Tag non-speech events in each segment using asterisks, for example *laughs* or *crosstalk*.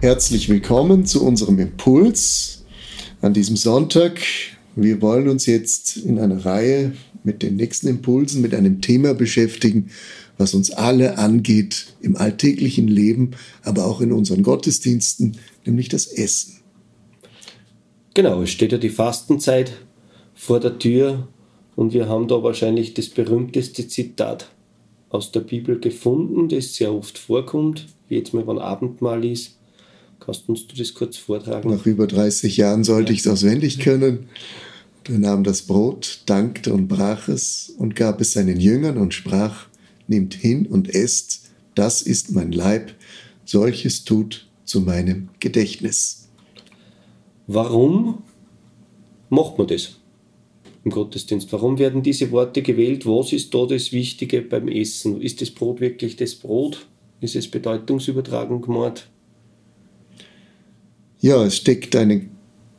Herzlich willkommen zu unserem Impuls an diesem Sonntag. Wir wollen uns jetzt in einer Reihe mit den nächsten Impulsen mit einem Thema beschäftigen, was uns alle angeht im alltäglichen Leben, aber auch in unseren Gottesdiensten, nämlich das Essen. Genau, es steht ja die Fastenzeit vor der Tür und wir haben da wahrscheinlich das berühmteste Zitat aus der Bibel gefunden, das sehr oft vorkommt, wie jetzt mal, wenn Abendmahl ist Kannst du uns das kurz vortragen? Nach über 30 Jahren sollte ich es auswendig können. Und er nahm das Brot, dankte und brach es und gab es seinen Jüngern und sprach, nehmt hin und esst, das ist mein Leib, solches tut zu meinem Gedächtnis. Warum macht man das im Gottesdienst? Warum werden diese Worte gewählt? Was ist da das Wichtige beim Essen? Ist das Brot wirklich das Brot? Ist es bedeutungsübertragend gemacht? Ja, es steckt ein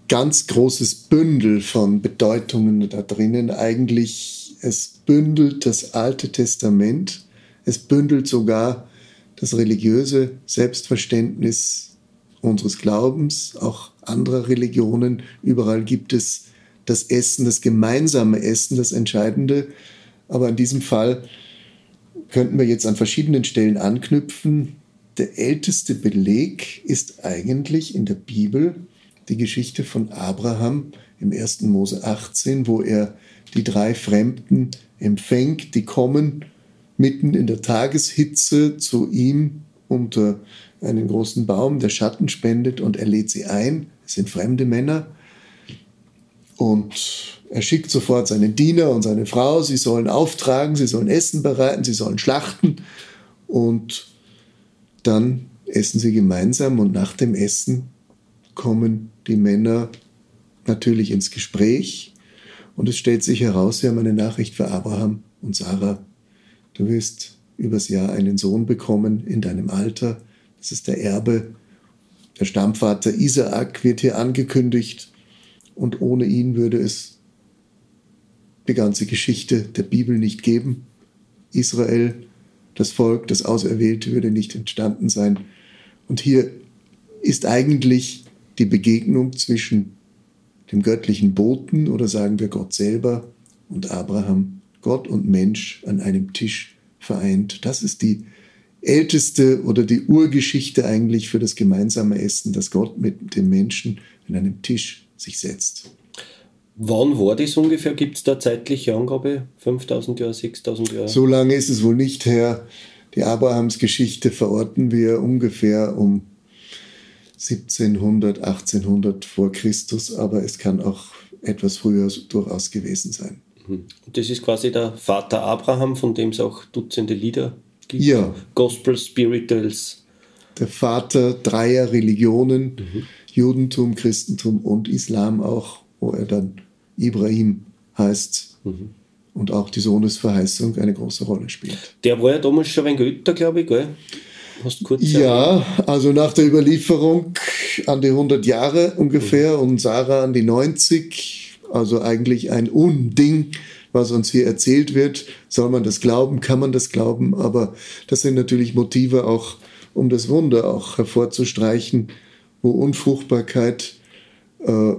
ganz großes Bündel von Bedeutungen da drinnen. Eigentlich, es bündelt das Alte Testament, es bündelt sogar das religiöse Selbstverständnis unseres Glaubens, auch anderer Religionen. Überall gibt es das Essen, das gemeinsame Essen, das Entscheidende. Aber in diesem Fall könnten wir jetzt an verschiedenen Stellen anknüpfen der älteste Beleg ist eigentlich in der Bibel die Geschichte von Abraham im 1. Mose 18, wo er die drei Fremden empfängt, die kommen mitten in der Tageshitze zu ihm unter einen großen Baum, der Schatten spendet und er lädt sie ein. Es sind fremde Männer. Und er schickt sofort seinen Diener und seine Frau, sie sollen auftragen, sie sollen Essen bereiten, sie sollen schlachten. Und dann essen sie gemeinsam und nach dem Essen kommen die Männer natürlich ins Gespräch und es stellt sich heraus, sie haben eine Nachricht für Abraham und Sarah. Du wirst übers Jahr einen Sohn bekommen in deinem Alter. Das ist der Erbe. Der Stammvater Isaak wird hier angekündigt und ohne ihn würde es die ganze Geschichte der Bibel nicht geben. Israel das Volk, das Auserwählte würde nicht entstanden sein. Und hier ist eigentlich die Begegnung zwischen dem göttlichen Boten oder sagen wir Gott selber und Abraham, Gott und Mensch an einem Tisch vereint. Das ist die älteste oder die Urgeschichte eigentlich für das gemeinsame Essen, dass Gott mit dem Menschen an einem Tisch sich setzt. Wann war das ungefähr? Gibt es da zeitliche Angabe? 5000 Jahre, 6000 Jahre? So lange ist es wohl nicht her. Die Abrahamsgeschichte verorten wir ungefähr um 1700, 1800 vor Christus, aber es kann auch etwas früher durchaus gewesen sein. Mhm. Das ist quasi der Vater Abraham, von dem es auch Dutzende Lieder gibt. Ja. Gospel Spirituals. Der Vater dreier Religionen, mhm. Judentum, Christentum und Islam auch, wo er dann Ibrahim heißt mhm. und auch die Sohnesverheißung eine große Rolle spielt. Der war ja damals schon ein Götter, glaube ich, gell? Hast kurz ja, also nach der Überlieferung an die 100 Jahre ungefähr mhm. und Sarah an die 90, also eigentlich ein Unding, was uns hier erzählt wird. Soll man das glauben? Kann man das glauben? Aber das sind natürlich Motive auch, um das Wunder auch hervorzustreichen, wo Unfruchtbarkeit äh,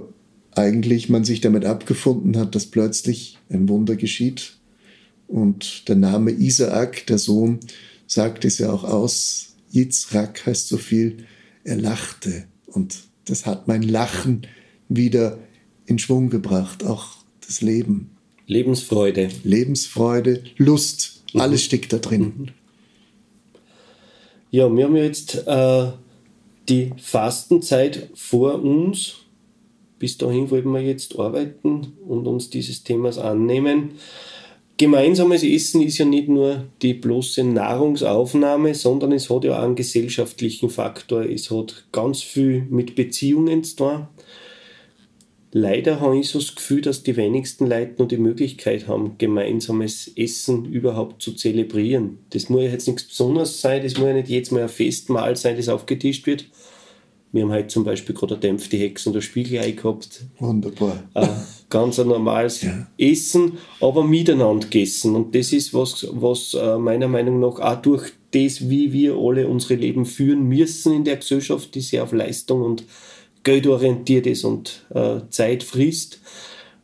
eigentlich man sich damit abgefunden hat, dass plötzlich ein Wunder geschieht. Und der Name Isaak, der Sohn, sagt es ja auch aus. Yitzhak heißt so viel, er lachte. Und das hat mein Lachen wieder in Schwung gebracht, auch das Leben. Lebensfreude. Lebensfreude, Lust, mhm. alles steckt da drin. Mhm. Ja, wir haben jetzt äh, die Fastenzeit vor uns Bis dahin wollen wir jetzt arbeiten und uns dieses Themas annehmen. Gemeinsames Essen ist ja nicht nur die bloße Nahrungsaufnahme, sondern es hat ja auch einen gesellschaftlichen Faktor. Es hat ganz viel mit Beziehungen zu tun. Leider habe ich so das Gefühl, dass die wenigsten Leute noch die Möglichkeit haben, gemeinsames Essen überhaupt zu zelebrieren. Das muss ja jetzt nichts Besonderes sein, das muss ja nicht jedes Mal ein Festmahl sein, das aufgetischt wird, wir haben heute zum Beispiel gerade eine dämpfte Hexe und ein Spiegelei gehabt. Wunderbar. Äh, ganz ein normales ja. Essen, aber miteinander gegessen. Und das ist was, was äh, meiner Meinung nach auch durch das, wie wir alle unsere Leben führen müssen in der Gesellschaft, die sehr auf Leistung und Geld orientiert ist und äh, Zeit frisst,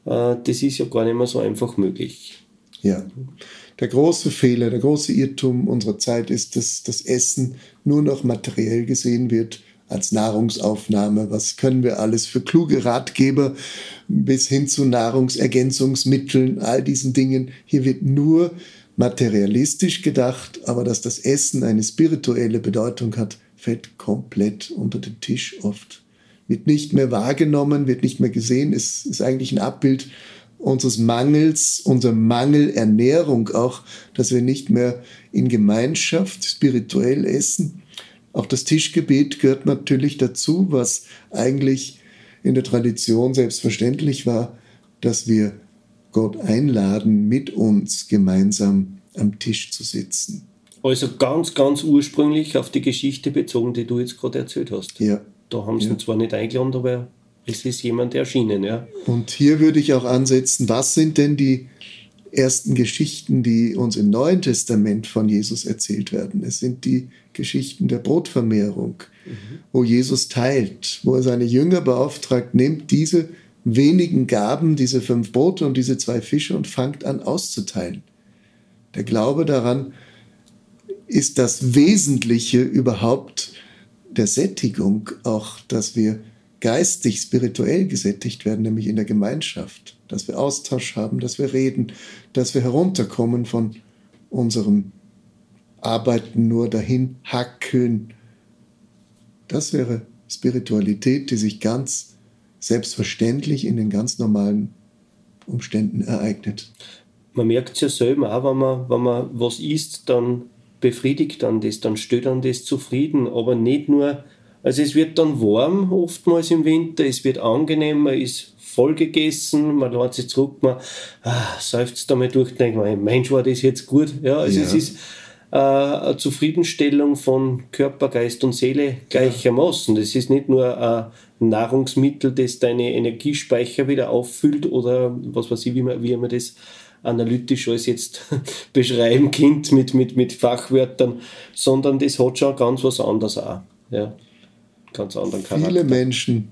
äh, das ist ja gar nicht mehr so einfach möglich. Ja. Der große Fehler, der große Irrtum unserer Zeit ist, dass das Essen nur noch materiell gesehen wird als Nahrungsaufnahme, was können wir alles für kluge Ratgeber bis hin zu Nahrungsergänzungsmitteln, all diesen Dingen. Hier wird nur materialistisch gedacht, aber dass das Essen eine spirituelle Bedeutung hat, fällt komplett unter den Tisch oft. Wird nicht mehr wahrgenommen, wird nicht mehr gesehen, ist, ist eigentlich ein Abbild unseres Mangels, unserer Mangelernährung auch, dass wir nicht mehr in Gemeinschaft spirituell essen, auch das Tischgebet gehört natürlich dazu, was eigentlich in der Tradition selbstverständlich war, dass wir Gott einladen, mit uns gemeinsam am Tisch zu sitzen. Also ganz, ganz ursprünglich auf die Geschichte bezogen, die du jetzt gerade erzählt hast. Ja. Da haben sie ja. ihn zwar nicht eingeladen, aber es ist jemand erschienen, ja. Und hier würde ich auch ansetzen, was sind denn die ersten Geschichten, die uns im Neuen Testament von Jesus erzählt werden. Es sind die Geschichten der Brotvermehrung, mhm. wo Jesus teilt, wo er seine Jünger beauftragt, nehmt diese wenigen Gaben, diese fünf Brote und diese zwei Fische und fangt an auszuteilen. Der Glaube daran ist das Wesentliche überhaupt der Sättigung, auch dass wir geistig, spirituell gesättigt werden, nämlich in der Gemeinschaft dass wir Austausch haben, dass wir reden, dass wir herunterkommen von unserem Arbeiten nur dahin hacken. Das wäre Spiritualität, die sich ganz selbstverständlich in den ganz normalen Umständen ereignet. Man merkt es ja selber auch, wenn man, wenn man was isst, dann befriedigt dann das, dann stellt dann das zufrieden, aber nicht nur, also es wird dann warm oftmals im Winter, es wird angenehm, man ist voll gegessen, man lädt sich zurück, man ah, seufzt einmal durch, denkt man, Mensch, war das jetzt gut. Ja, also ja. es ist äh, eine Zufriedenstellung von Körper, Geist und Seele gleichermaßen. Das ist nicht nur ein Nahrungsmittel, das deine Energiespeicher wieder auffüllt oder was weiß ich, wie man, wie man das analytisch alles jetzt *laughs* beschreiben Kind mit, mit, mit Fachwörtern, sondern das hat schon ganz was anderes auch. Ja, ganz anderen Charakter. Viele Menschen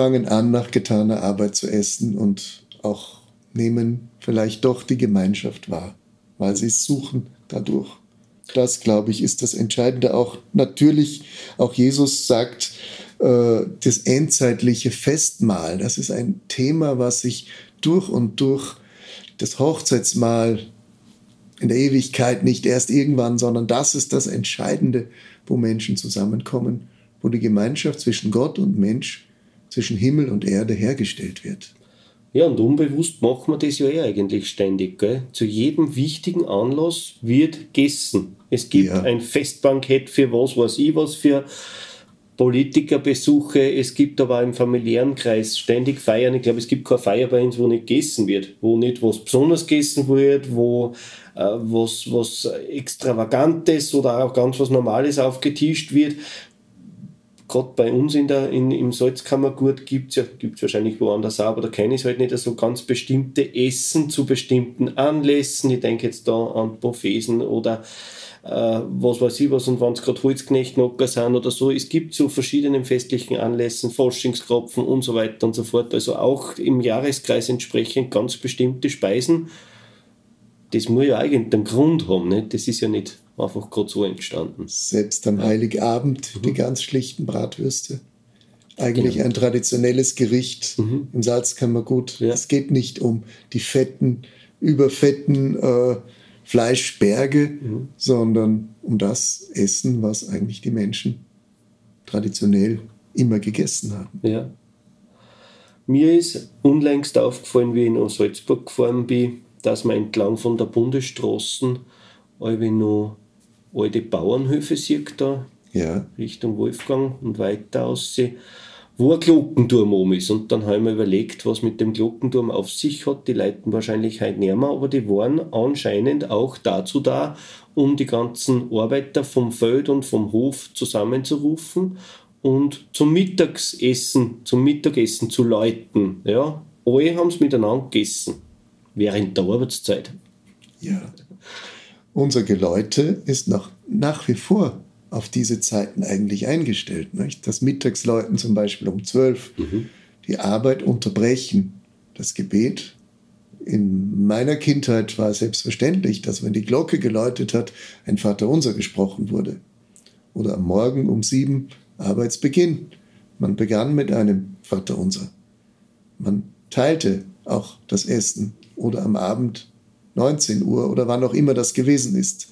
fangen an, nach getaner Arbeit zu essen und auch nehmen vielleicht doch die Gemeinschaft wahr, weil sie es suchen dadurch. Das, glaube ich, ist das Entscheidende. Auch natürlich, auch Jesus sagt, äh, das endzeitliche Festmahl, das ist ein Thema, was sich durch und durch das Hochzeitsmahl in der Ewigkeit nicht erst irgendwann, sondern das ist das Entscheidende, wo Menschen zusammenkommen, wo die Gemeinschaft zwischen Gott und Mensch zwischen Himmel und Erde hergestellt wird. Ja, und unbewusst machen wir das ja eh eigentlich ständig. Gell? Zu jedem wichtigen Anlass wird gegessen. Es gibt ja. ein Festbankett für was weiß ich was, für Politikerbesuche. Es gibt aber im familiären Kreis ständig Feiern. Ich glaube, es gibt keine Feier bei uns, wo nicht gegessen wird, wo nicht was Besonderes gegessen wird, wo äh, was, was Extravagantes oder auch ganz was Normales aufgetischt wird gerade bei uns in der, in, im Salzkammergut gibt es ja, gibt wahrscheinlich woanders auch, aber da kenne ich es halt nicht so ganz bestimmte Essen zu bestimmten Anlässen. Ich denke jetzt da an Buffeten oder äh, was weiß ich was und wenn es gerade Holzknechtnocker sind oder so. Es gibt so verschiedenen festlichen Anlässen, Forschungskropfen und so weiter und so fort. Also auch im Jahreskreis entsprechend ganz bestimmte Speisen. Das muss ja eigentlich einen Grund haben. Nicht? Das ist ja nicht einfach gerade so entstanden. Selbst am Heiligabend mhm. die ganz schlichten Bratwürste. Eigentlich genau. ein traditionelles Gericht mhm. im Salzkammergut. Ja. Es geht nicht um die fetten, überfetten äh, Fleischberge, mhm. sondern um das Essen, was eigentlich die Menschen traditionell immer gegessen haben. Ja, Mir ist unlängst aufgefallen, wie ich nach Salzburg gefahren bin, dass man entlang von der Bundesstraßen noch alte Bauernhöfe sieht da Ja. Richtung Wolfgang und weiter aussehen, wo ein Glockenturm oben ist. Und dann habe ich mir überlegt, was mit dem Glockenturm auf sich hat. Die leiten wahrscheinlich heute nicht mehr, aber die waren anscheinend auch dazu da, um die ganzen Arbeiter vom Feld und vom Hof zusammenzurufen und zum Mittagessen, zum Mittagessen zu läuten. Ja, alle haben es miteinander gegessen. Während der Arbeitszeit. Ja. Unser Geläute ist noch, nach wie vor auf diese Zeiten eigentlich eingestellt. Nicht? Das Mittagsläuten zum Beispiel um 12, die Arbeit unterbrechen, das Gebet. In meiner Kindheit war es selbstverständlich, dass wenn die Glocke geläutet hat, ein Vaterunser gesprochen wurde. Oder am Morgen um sieben Arbeitsbeginn. Man begann mit einem Vaterunser. Man teilte auch das Essen oder am Abend 19 Uhr oder wann auch immer das gewesen ist.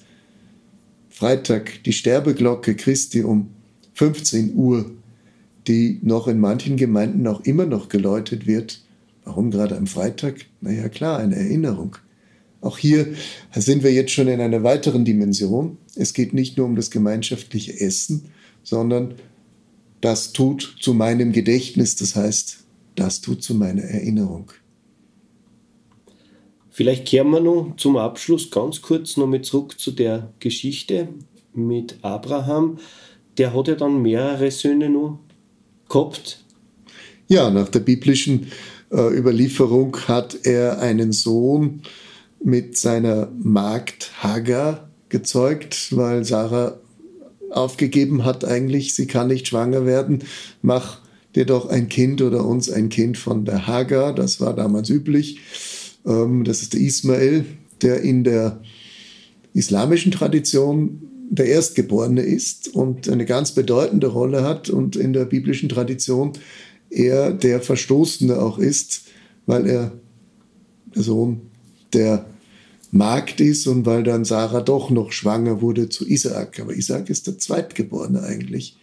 Freitag die Sterbeglocke Christi um 15 Uhr, die noch in manchen Gemeinden auch immer noch geläutet wird. Warum gerade am Freitag? Naja klar, eine Erinnerung. Auch hier sind wir jetzt schon in einer weiteren Dimension. Es geht nicht nur um das gemeinschaftliche Essen, sondern das tut zu meinem Gedächtnis, das heißt, das tut zu meiner Erinnerung. Vielleicht kehren wir noch zum Abschluss ganz kurz nochmal zurück zu der Geschichte mit Abraham. Der hat ja dann mehrere Söhne noch gehabt. Ja, nach der biblischen äh, Überlieferung hat er einen Sohn mit seiner Magd Hagar gezeugt, weil Sarah aufgegeben hat eigentlich, sie kann nicht schwanger werden, mach dir doch ein Kind oder uns ein Kind von der Hagar, das war damals üblich. Ähm, das ist der Ismael, der in der islamischen Tradition der Erstgeborene ist und eine ganz bedeutende Rolle hat und in der biblischen Tradition er der Verstoßene auch ist, weil er der Sohn der Magd ist und weil dann Sarah doch noch schwanger wurde zu Isaak. Aber Isaak ist der Zweitgeborene eigentlich,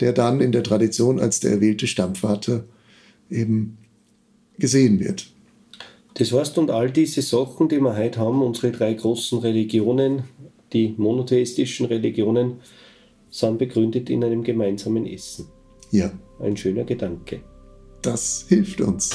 der dann in der Tradition als der erwählte Stammvater eben gesehen wird. Das heißt, und all diese Sachen, die wir heute haben, unsere drei großen Religionen, die monotheistischen Religionen, sind begründet in einem gemeinsamen Essen. Ja, Ein schöner Gedanke. das hilft uns.